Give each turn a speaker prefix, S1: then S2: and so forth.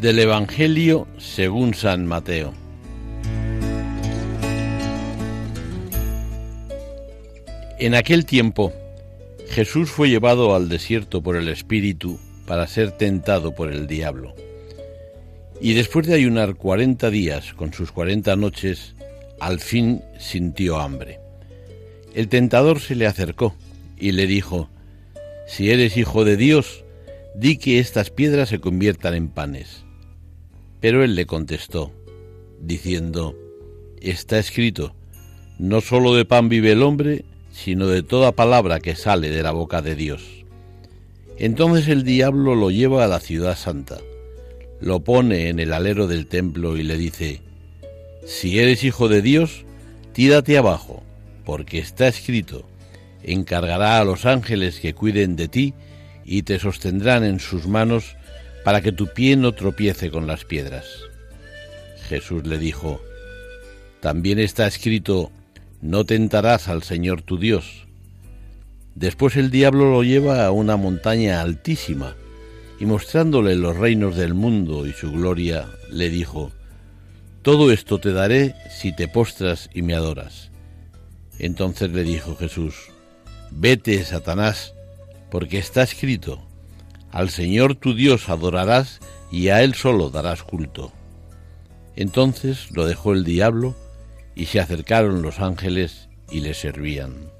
S1: Del Evangelio según San Mateo. En aquel tiempo, Jesús fue llevado al desierto por el Espíritu para ser tentado por el diablo. Y después de ayunar cuarenta días con sus cuarenta noches, al fin sintió hambre. El tentador se le acercó y le dijo, Si eres hijo de Dios, di que estas piedras se conviertan en panes. Pero él le contestó, diciendo, Está escrito, no sólo de pan vive el hombre, sino de toda palabra que sale de la boca de Dios. Entonces el diablo lo lleva a la ciudad santa, lo pone en el alero del templo y le dice, Si eres hijo de Dios, tírate abajo, porque está escrito, encargará a los ángeles que cuiden de ti y te sostendrán en sus manos para que tu pie no tropiece con las piedras. Jesús le dijo, También está escrito, no tentarás al Señor tu Dios. Después el diablo lo lleva a una montaña altísima, y mostrándole los reinos del mundo y su gloria, le dijo, Todo esto te daré si te postras y me adoras. Entonces le dijo Jesús, Vete, Satanás, porque está escrito, al Señor tu Dios adorarás y a Él solo darás culto. Entonces lo dejó el diablo y se acercaron los ángeles y le servían.